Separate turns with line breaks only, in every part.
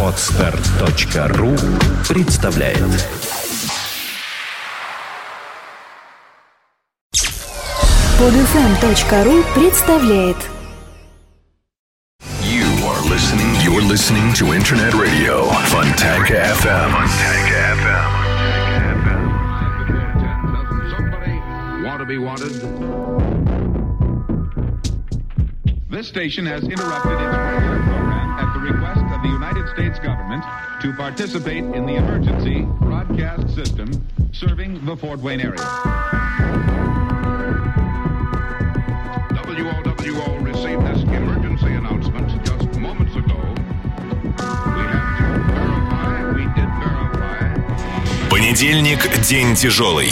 Отстар.ру представляет
Подфм.ру представляет
You are listening, you're listening to Internet Radio Fontanka FM. Fontanka FM.
Fontanka FM. Want to be wanted? This station has interrupted its regular program at the request of the United States government to participate in the emergency broadcast system serving the Fort Wayne area. WOWO received this emergency announcement just moments ago. We have to verify, we did verify.
Понедельник – день тяжелый.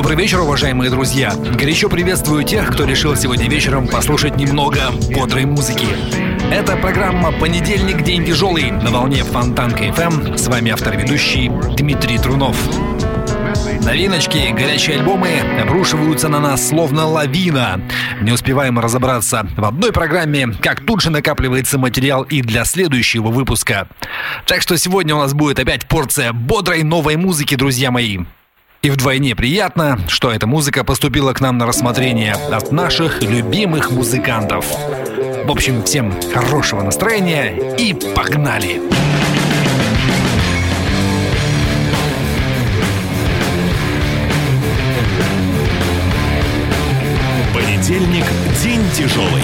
Добрый вечер, уважаемые друзья. Горячо приветствую тех, кто решил сегодня вечером послушать немного бодрой музыки. Это программа «Понедельник. День тяжелый» на волне Фонтанка FM. С вами автор-ведущий Дмитрий Трунов. Новиночки, горячие альбомы обрушиваются на нас словно лавина. Не успеваем разобраться в одной программе, как тут же накапливается материал и для следующего выпуска. Так что сегодня у нас будет опять порция бодрой новой музыки, друзья мои. И вдвойне приятно, что эта музыка поступила к нам на рассмотрение от наших любимых музыкантов. В общем, всем хорошего настроения и погнали!
Понедельник – день тяжелый.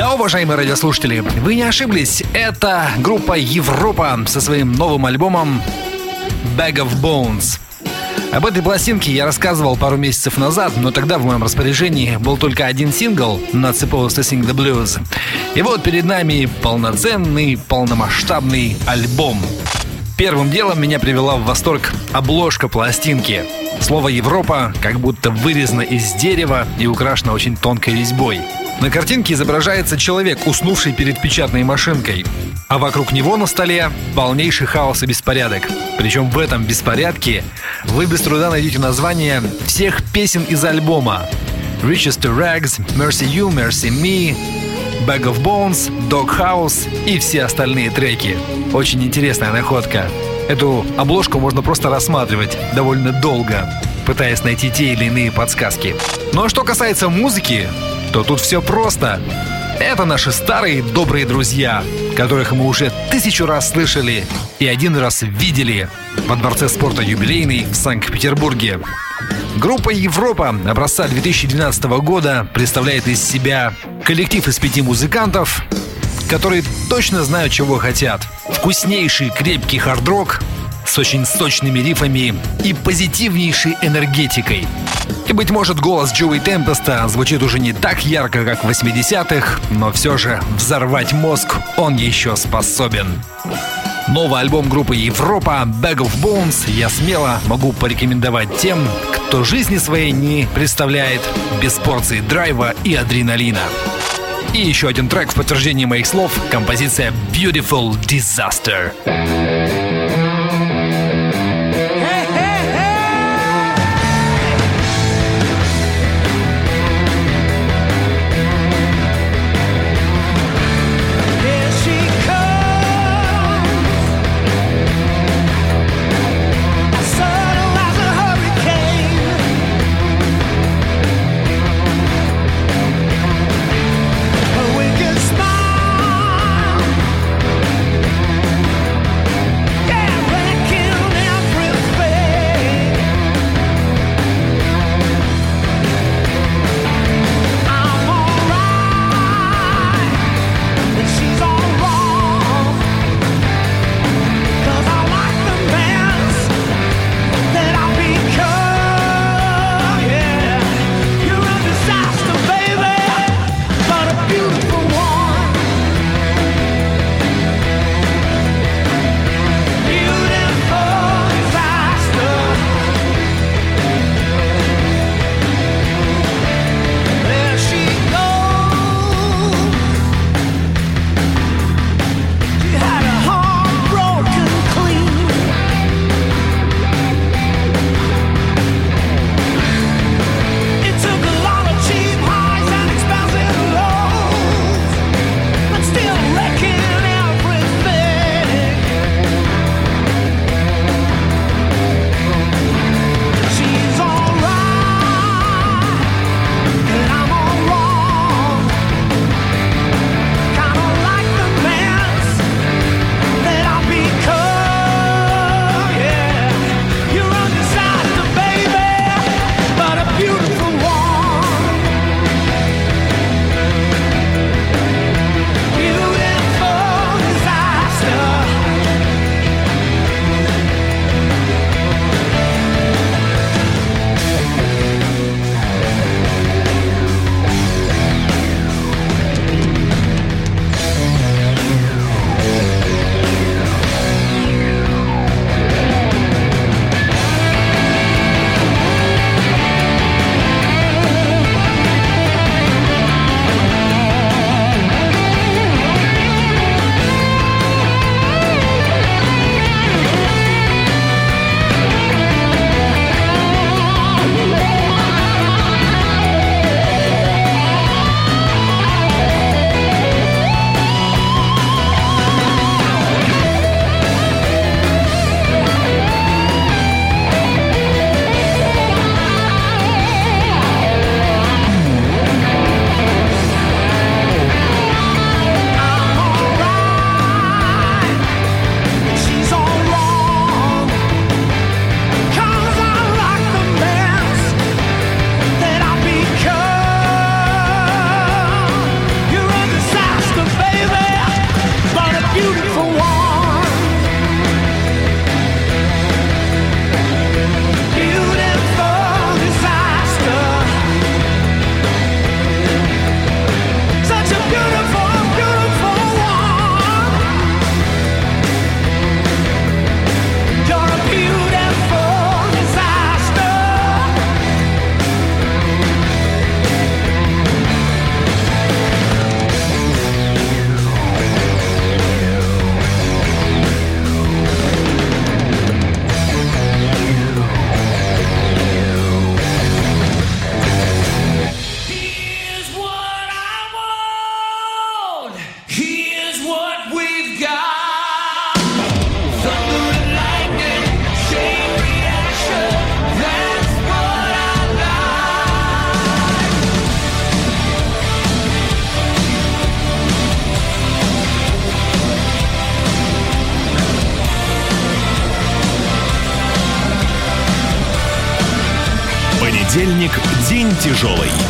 Да, уважаемые радиослушатели, вы не ошиблись. Это группа Европа со своим новым альбомом Bag of Bones. Об этой пластинке я рассказывал пару месяцев назад, но тогда в моем распоряжении был только один сингл «Not Supposed to Sing the Blues». И вот перед нами полноценный, полномасштабный альбом. Первым делом меня привела в восторг обложка пластинки. Слово «Европа» как будто вырезано из дерева и украшено очень тонкой резьбой. На картинке изображается человек, уснувший перед печатной машинкой. А вокруг него на столе полнейший хаос и беспорядок. Причем в этом беспорядке вы без труда найдете название всех песен из альбома. Riches to Rags, Mercy You, Mercy Me, Bag of Bones, Dog House и все остальные треки. Очень интересная находка. Эту обложку можно просто рассматривать довольно долго, пытаясь найти те или иные подсказки. Ну а что касается музыки, то тут все просто. Это наши старые добрые друзья, которых мы уже тысячу раз слышали и один раз видели во Дворце спорта «Юбилейный» в Санкт-Петербурге. Группа «Европа» образца 2012 года представляет из себя коллектив из пяти музыкантов, которые точно знают, чего хотят. Вкуснейший крепкий хардрок
с очень сочными рифами и позитивнейшей энергетикой – и, быть может, голос Джоуи Темпеста звучит уже не так ярко, как в 80-х, но все же взорвать мозг он еще способен. Новый альбом группы Европа «Bag of Bones» я смело могу порекомендовать тем, кто жизни своей не представляет без порции драйва и адреналина. И еще один трек в подтверждении моих слов – композиция «Beautiful Disaster».
тяжелой.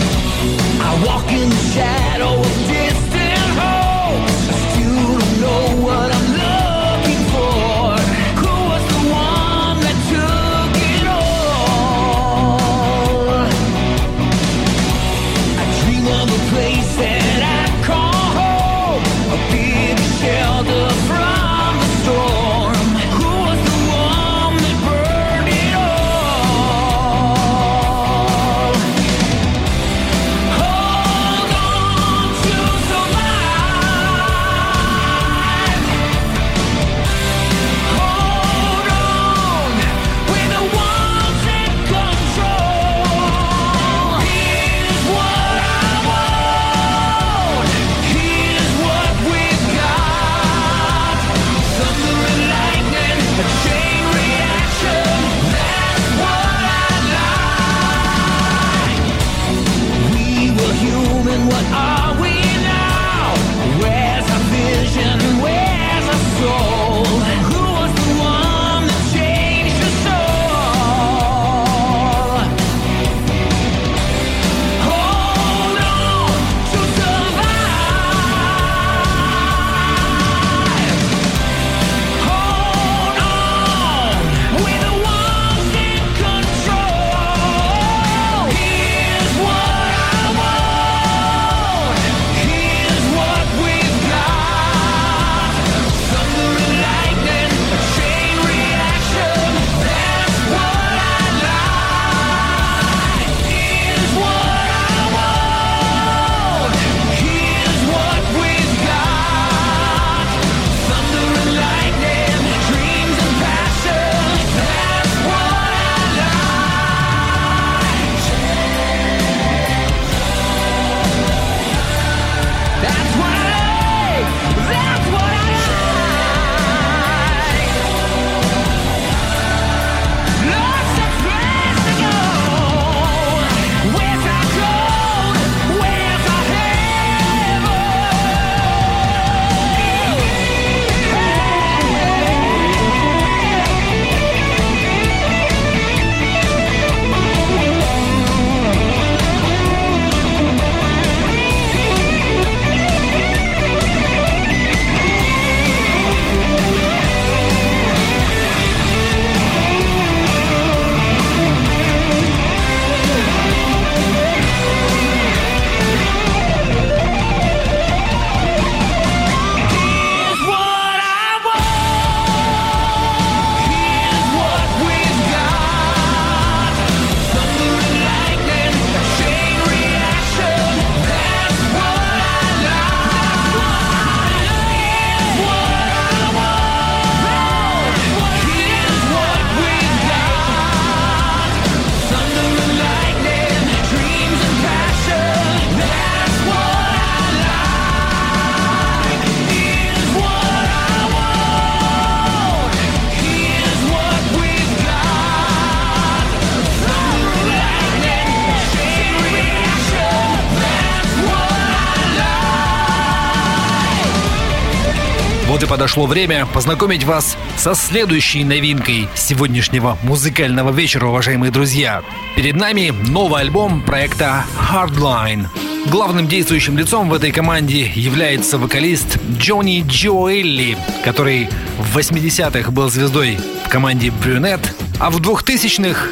Подошло время познакомить вас со следующей новинкой сегодняшнего музыкального вечера, уважаемые друзья. Перед нами новый альбом проекта Hardline. Главным действующим лицом в этой команде является вокалист Джонни Джоэлли, который в 80-х был звездой в команде Брюнет, а в 2000-х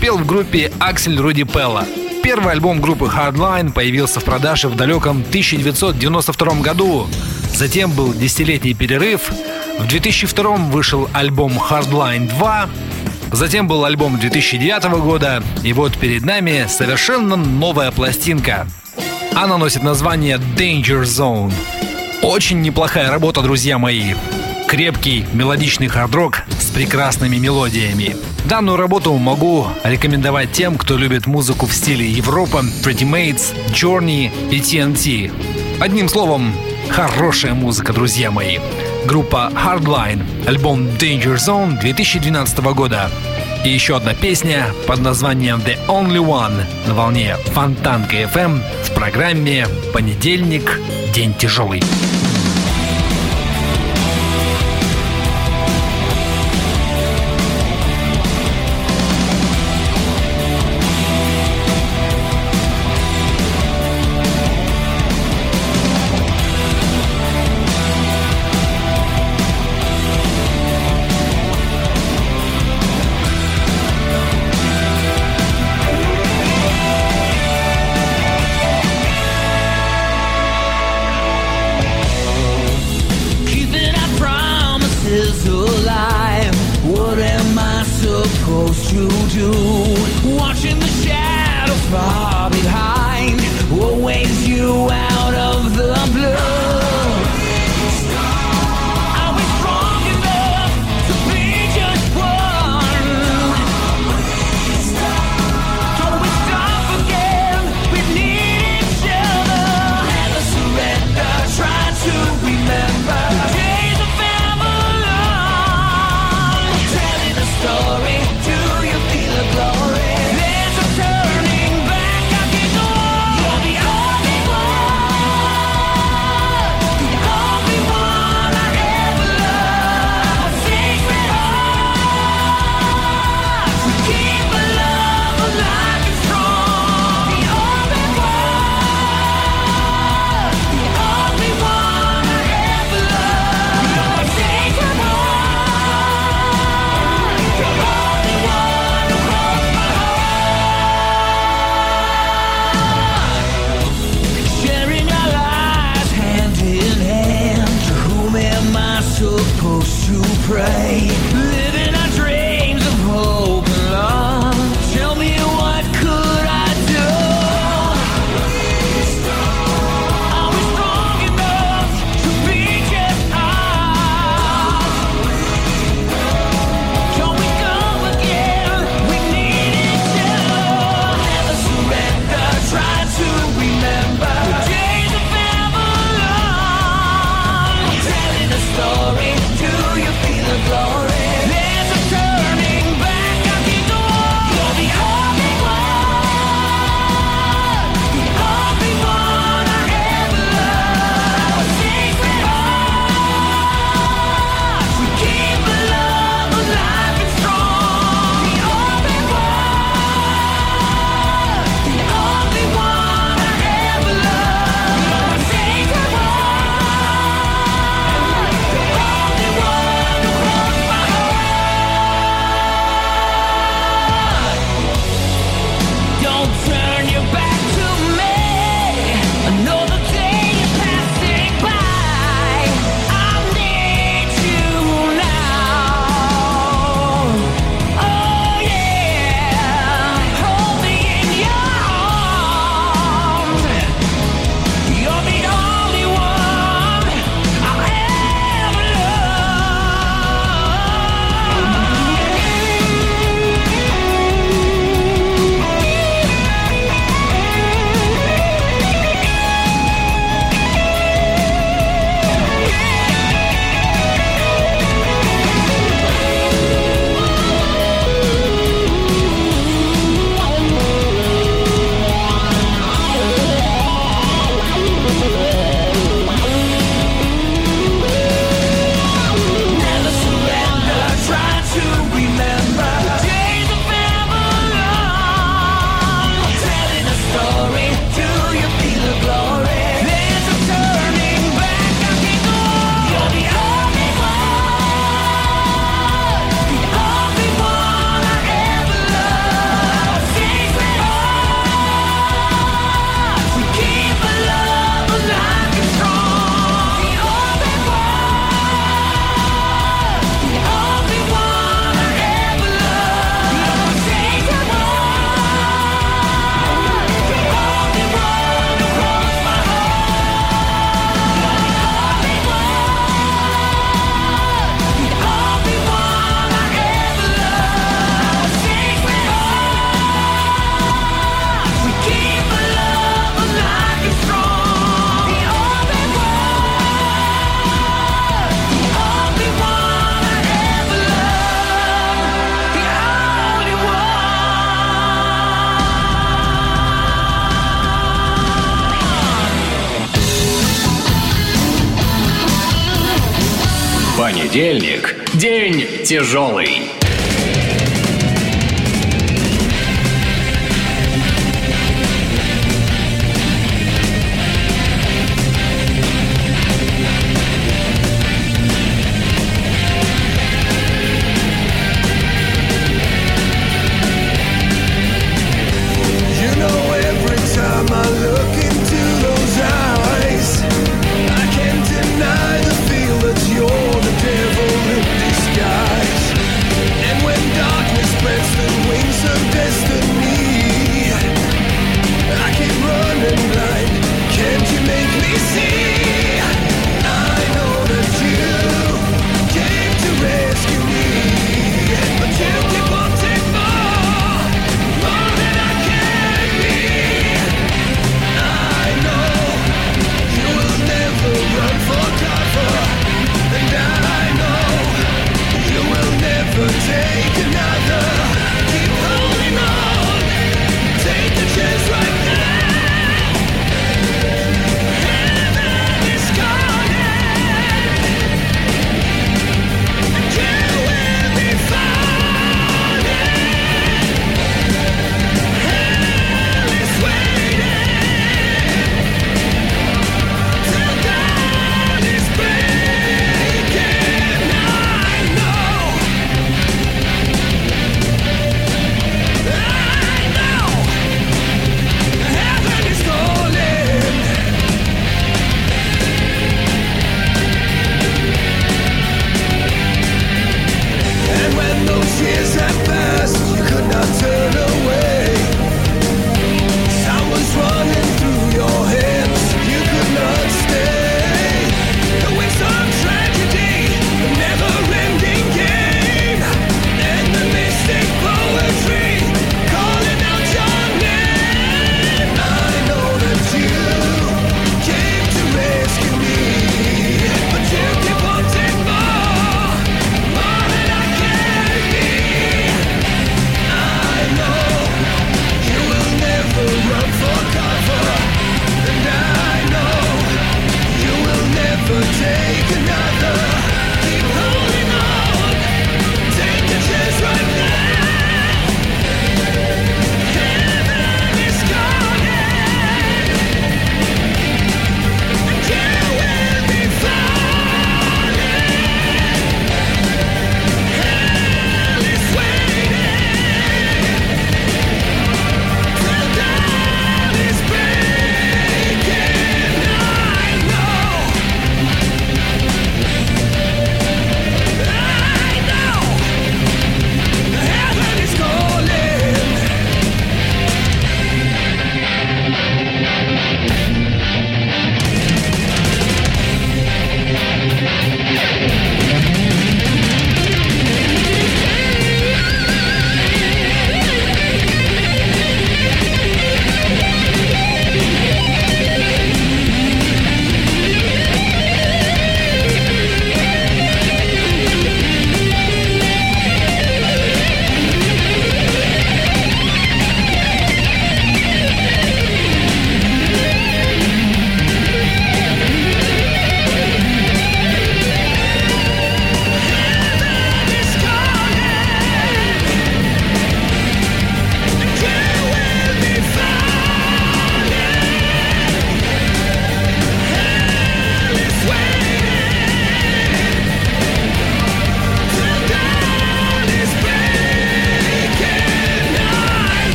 пел в группе Аксель Руди Пелла. Первый альбом группы Hardline появился в продаже в далеком 1992 году. Затем был десятилетний перерыв. В 2002 вышел альбом Hardline 2. Затем был альбом 2009 года. И вот перед нами совершенно новая пластинка. Она носит название Danger Zone. Очень неплохая работа, друзья мои. Крепкий мелодичный хард-рок с прекрасными мелодиями. Данную работу могу рекомендовать тем, кто любит музыку в стиле Европа, Pretty Mates, Journey и TNT. Одним словом, хорошая музыка, друзья мои. Группа Hardline, альбом Danger Zone 2012 года. И еще одна песня под названием The Only One на волне Фонтанка FM в программе «Понедельник. День тяжелый».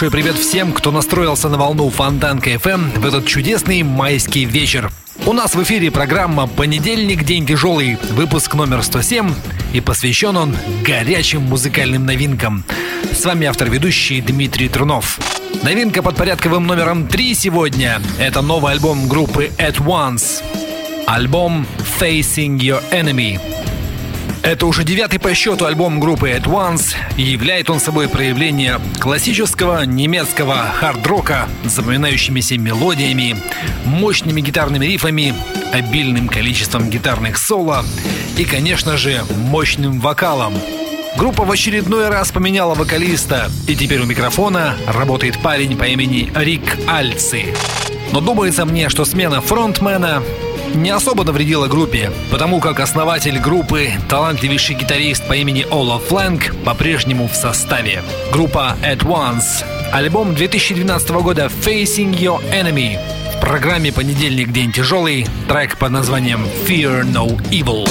Большой привет всем, кто настроился на волну Фонтанка FM в этот чудесный майский вечер.
У нас в эфире программа «Понедельник. День тяжелый», выпуск номер 107, и посвящен он горячим музыкальным новинкам. С вами автор-ведущий Дмитрий Трунов. Новинка под порядковым номером 3 сегодня – это новый альбом группы At Once. Альбом «Facing Your Enemy». Это уже девятый по счету альбом группы At Once, и являет он собой проявление классического немецкого хард-рока с запоминающимися мелодиями, мощными гитарными рифами, обильным количеством гитарных соло и, конечно же, мощным вокалом. Группа в очередной раз поменяла вокалиста, и теперь у микрофона работает парень по имени Рик Альци. Но думается мне, что смена фронтмена не особо навредила группе, потому как основатель группы, талантливейший гитарист по имени Олаф Флэнк, по-прежнему в составе. Группа At Once. Альбом 2012 года Facing Your Enemy. В программе «Понедельник. День тяжелый» трек под названием Fear No Evil.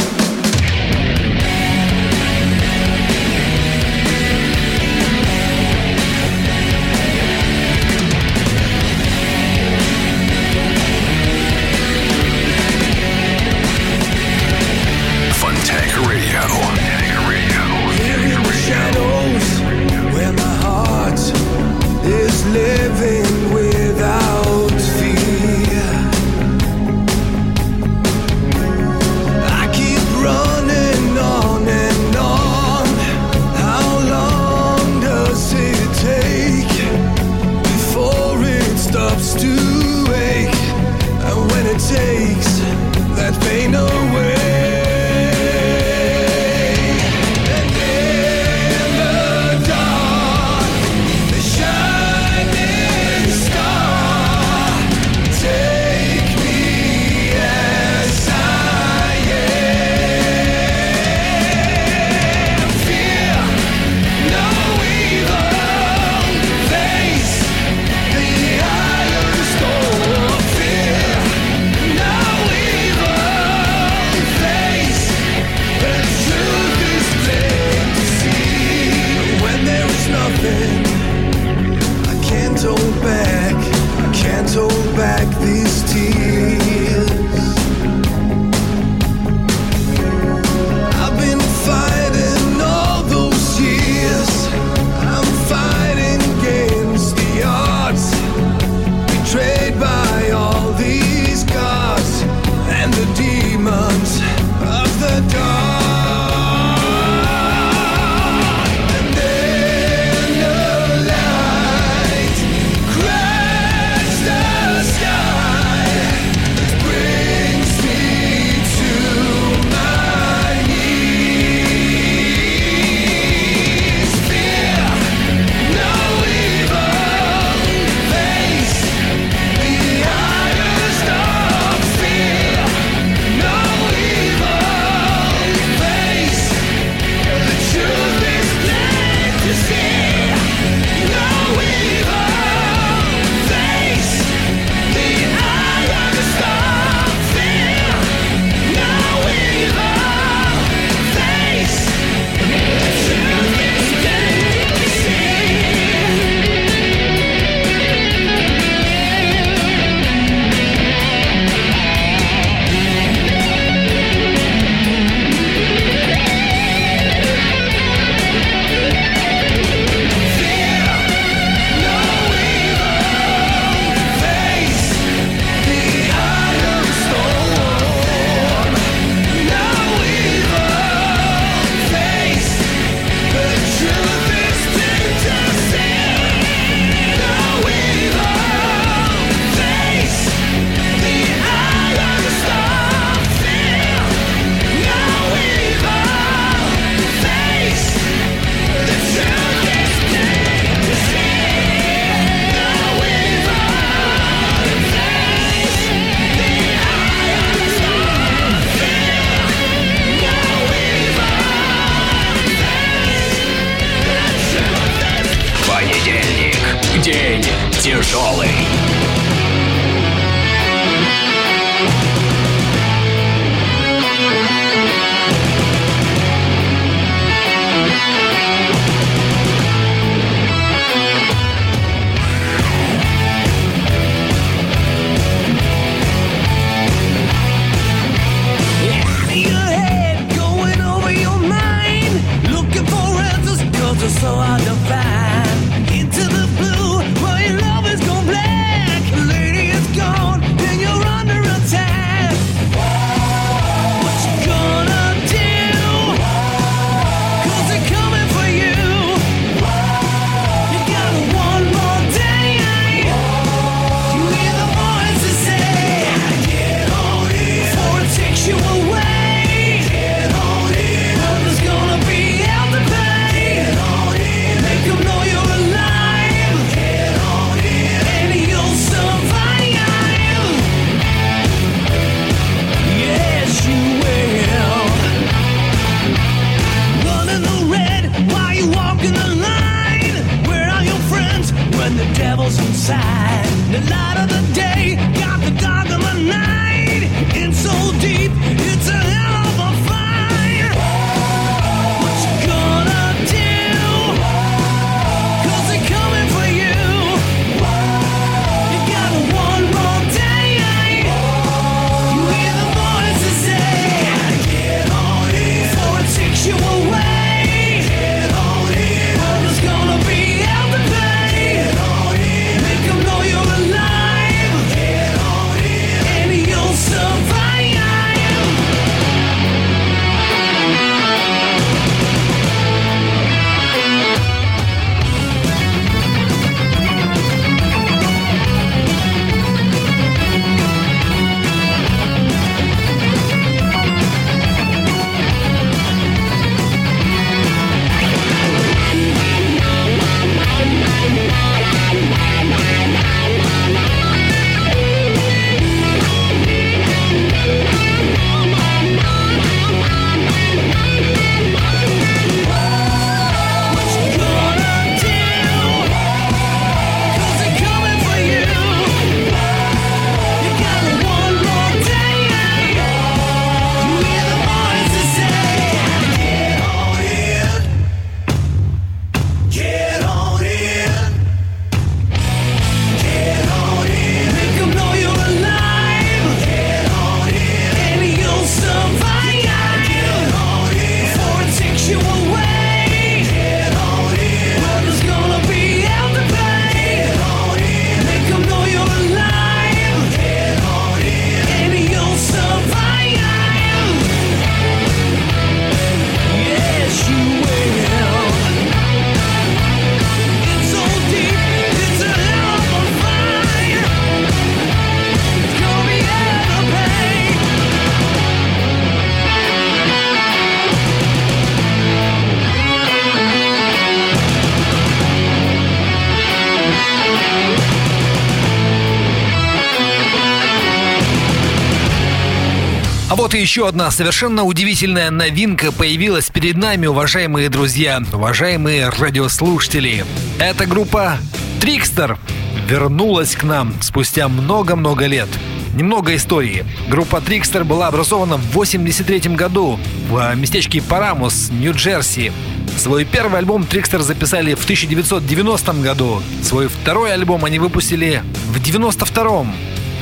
Еще одна совершенно удивительная новинка появилась перед нами, уважаемые друзья, уважаемые радиослушатели. Эта группа Трикстер вернулась к нам спустя много-много лет. Немного истории. Группа Трикстер была образована в 83 году в местечке Парамус, Нью-Джерси. Свой первый альбом Трикстер записали в 1990 году. Свой второй альбом они выпустили в 92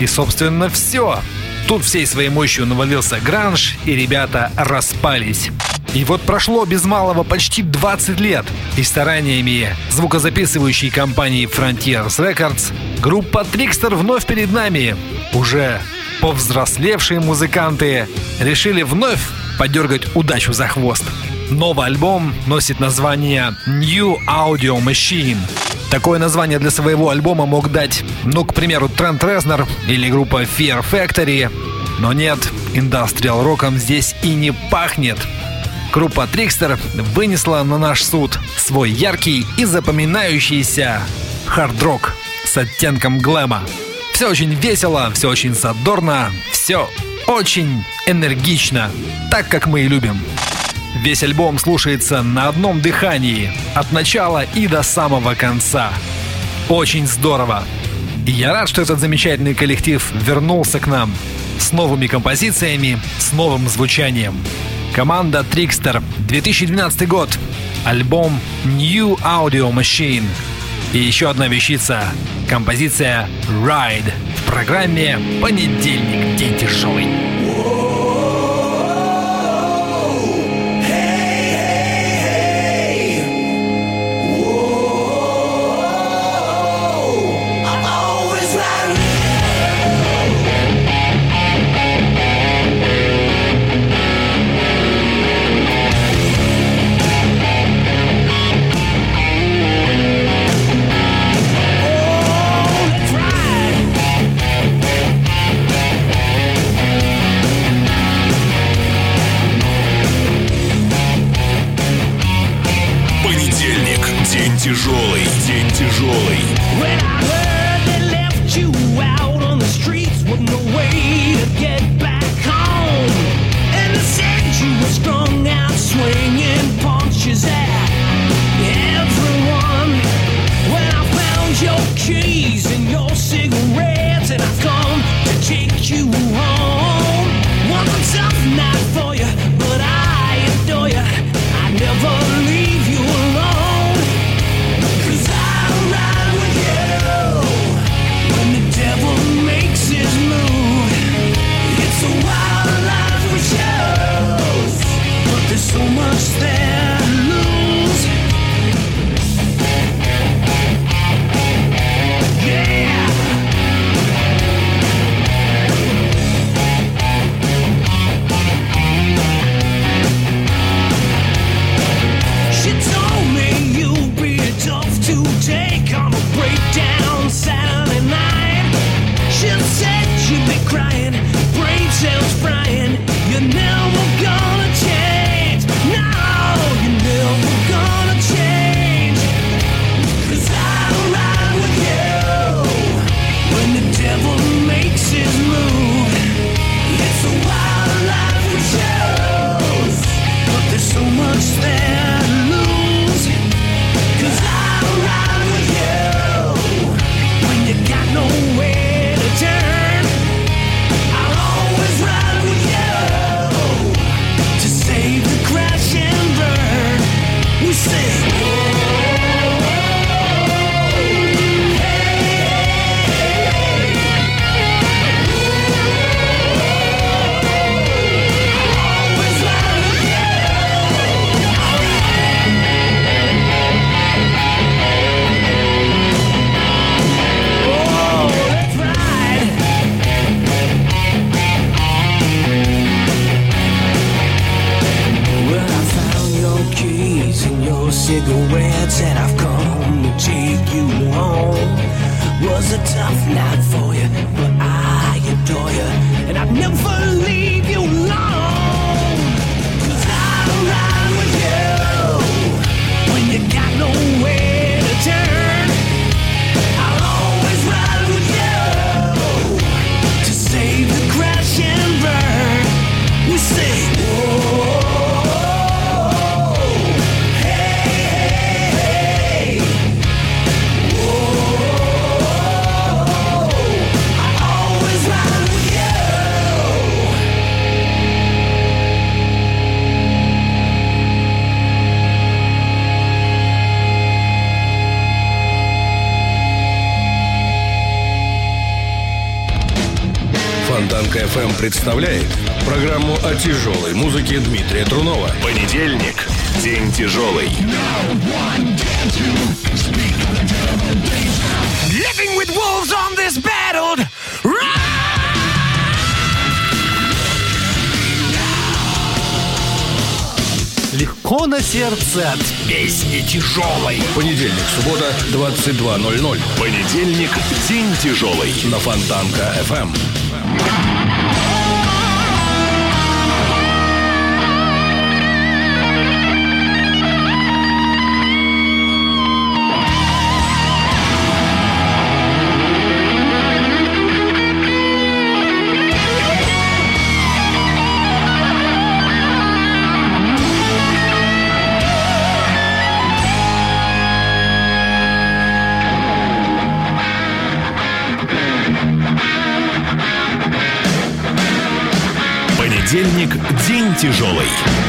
И, собственно, все. Тут всей своей мощью навалился гранж, и ребята распались. И вот прошло без малого почти 20 лет, и стараниями звукозаписывающей компании Frontiers Records группа Trickster вновь перед нами. Уже повзрослевшие музыканты решили вновь подергать удачу за хвост. Новый альбом носит название New Audio Machine. Такое название для своего альбома мог дать, ну, к примеру, Трент Резнер или группа Fear Factory. Но нет, индастриал роком здесь и не пахнет. Группа Трикстер вынесла на наш суд свой яркий и запоминающийся хард-рок с оттенком глэма. Все очень весело, все очень задорно, все очень энергично, так как мы и любим. Весь альбом слушается на одном дыхании, от начала и до самого конца. Очень здорово. И я рад, что этот замечательный коллектив вернулся к нам с новыми композициями, с новым звучанием. Команда Trickster, 2012 год, альбом New Audio Machine. И еще одна вещица, композиция Ride в программе «Понедельник. День тяжелый».
тяжелый, день тяжелый.
When I heard they left you out on the streets with no way to get
22.00.
Понедельник – день тяжелый.
На
Фонтанка-ФМ. тяжелый.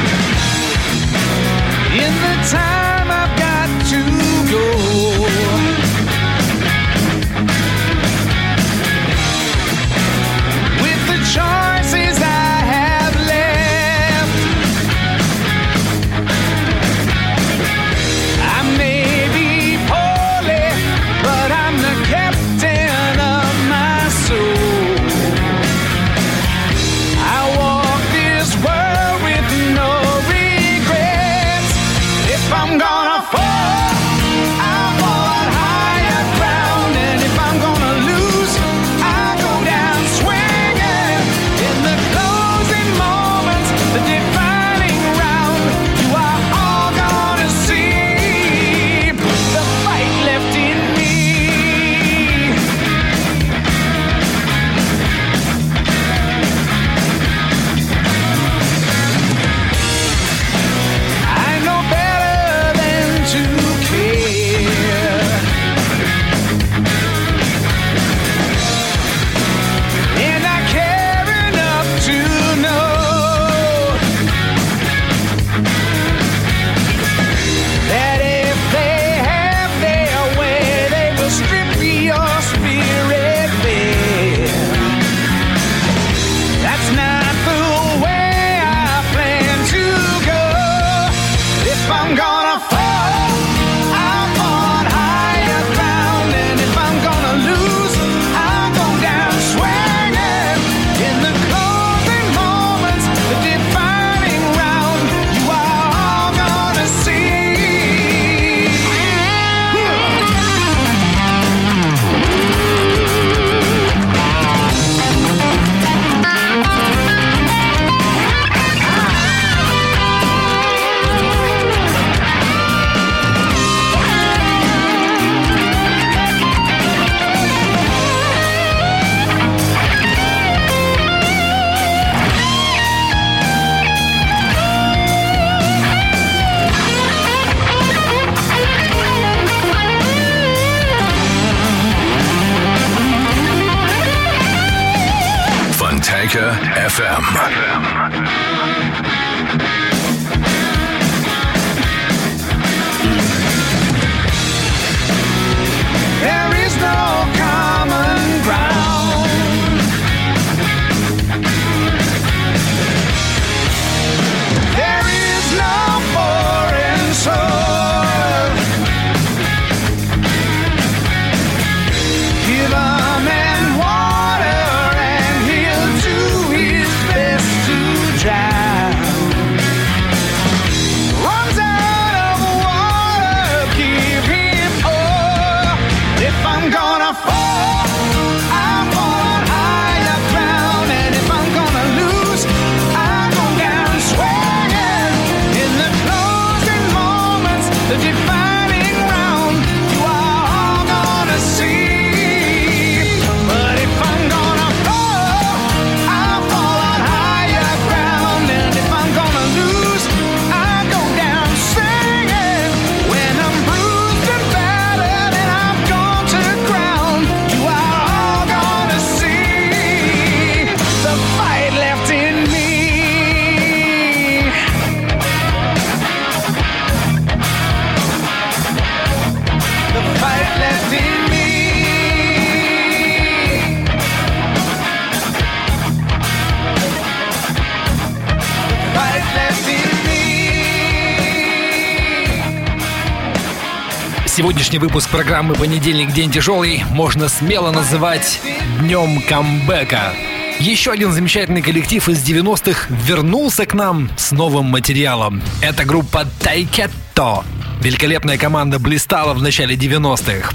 Сегодняшний выпуск программы «Понедельник. День тяжелый» можно смело называть днем камбэка. Еще один замечательный коллектив из 90-х вернулся к нам с новым материалом. Это группа Тайкетто. Великолепная команда блистала в начале 90-х.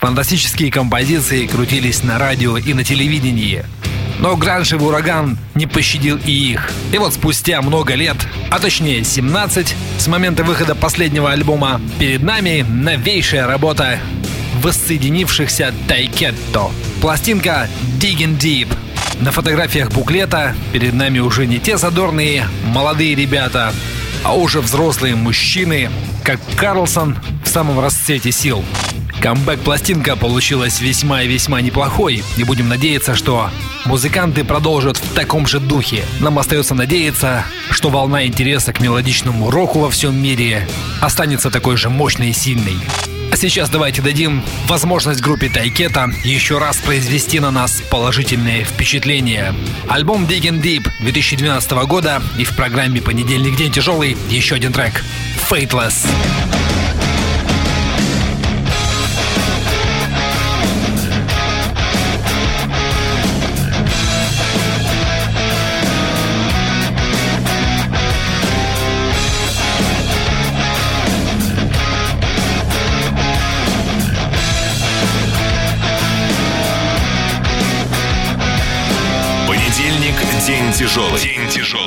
Фантастические композиции крутились на радио и на телевидении. Но гранжевый ураган не пощадил и их. И вот спустя много лет, а точнее 17, с момента выхода последнего альбома, перед нами новейшая работа воссоединившихся Тайкетто. Пластинка Digging Deep. На фотографиях буклета перед нами уже не те задорные молодые ребята, а уже взрослые мужчины, как Карлсон в самом расцвете сил. Камбэк-пластинка получилась весьма и весьма неплохой, и будем надеяться, что музыканты продолжат в таком же духе. Нам остается надеяться, что волна интереса к мелодичному року во всем мире останется такой же мощной и сильной. А сейчас давайте дадим возможность группе Тайкета еще раз произвести на нас положительные впечатления. Альбом Digging Deep 2012 года и в программе «Понедельник день тяжелый» еще один трек «Fateless».
Тяжелый. День тяжелый.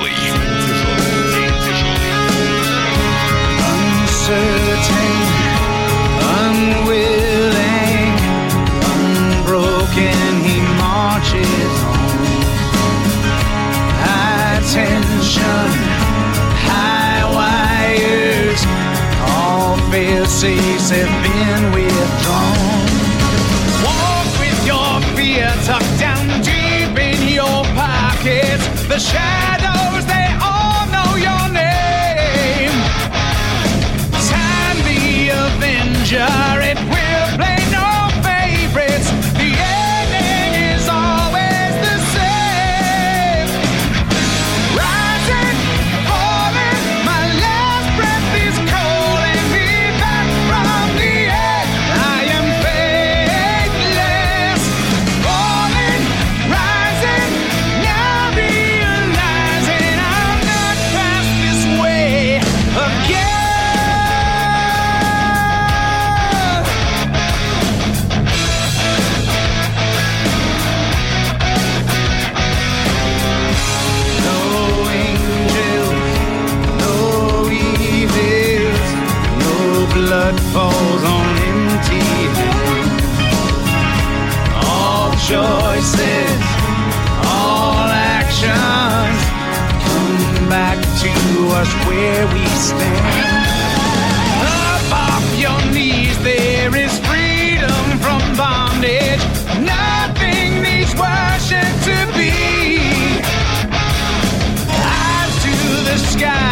blood falls on empty hands. All choices, all actions come back to us where we stand. Up off your knees, there is freedom from bondage. Nothing needs worship to be.
Eyes
to the sky.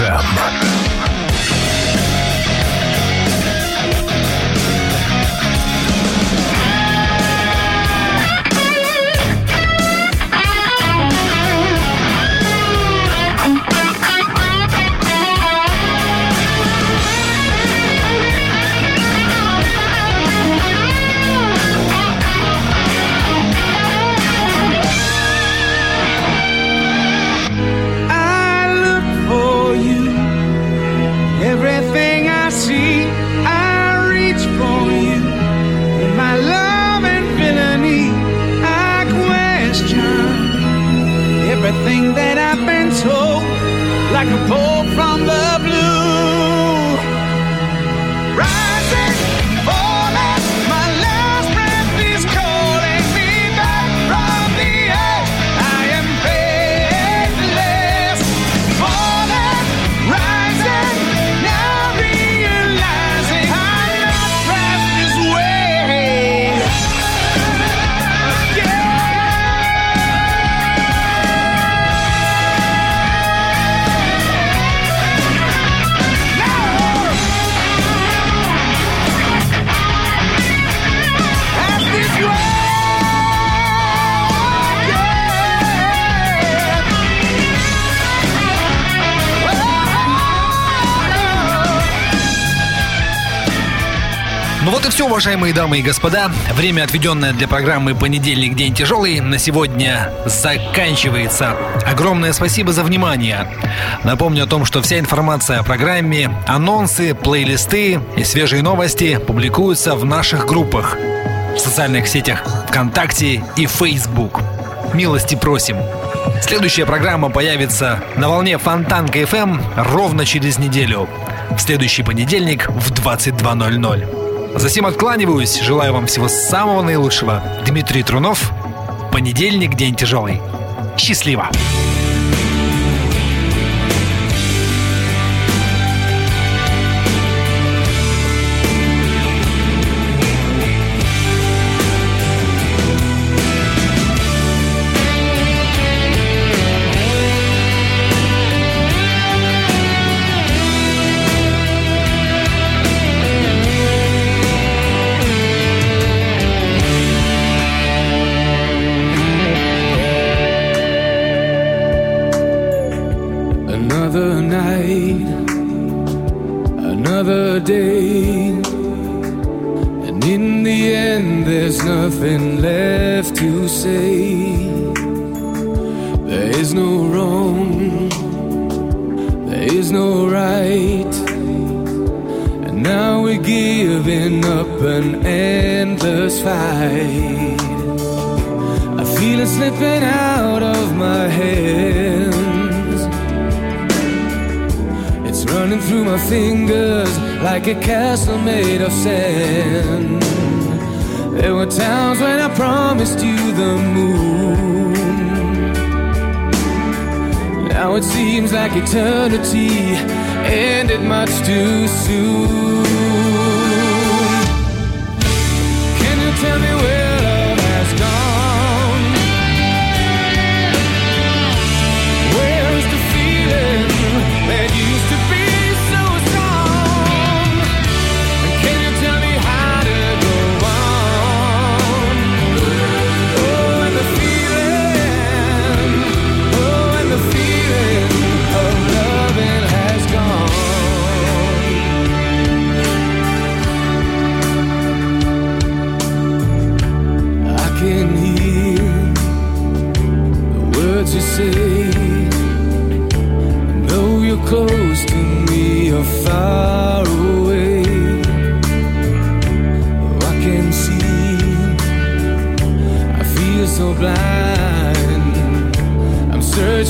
FM. Everything that I've been told, like a bolt
уважаемые дамы и господа. Время, отведенное для программы «Понедельник. День тяжелый», на сегодня заканчивается. Огромное спасибо за внимание. Напомню о том, что вся информация о программе, анонсы, плейлисты и свежие новости публикуются в наших группах в социальных сетях ВКонтакте и Facebook. Милости просим. Следующая программа появится на волне Фонтанка FM ровно через неделю. В следующий понедельник в 22.00. Затем откланиваюсь. Желаю вам всего самого наилучшего. Дмитрий Трунов. Понедельник, день тяжелый. Счастливо!
Another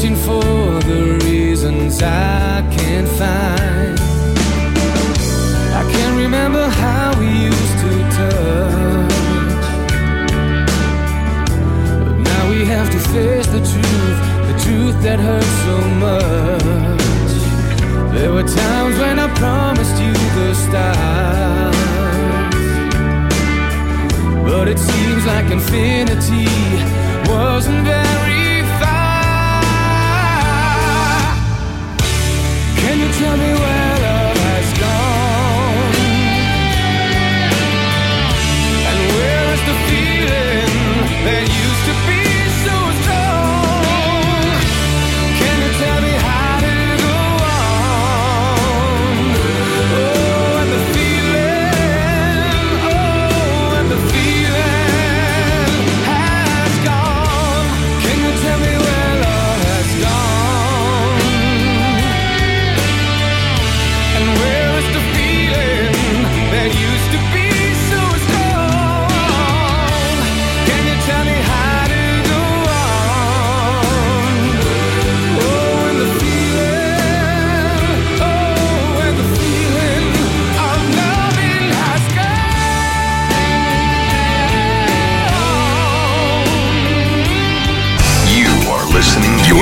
searching for the reasons I can't find. I can't remember how we used to touch. But now we have to face the truth, the truth that hurts so much. There were times when I promised you the stars, but it seems like infinity wasn't very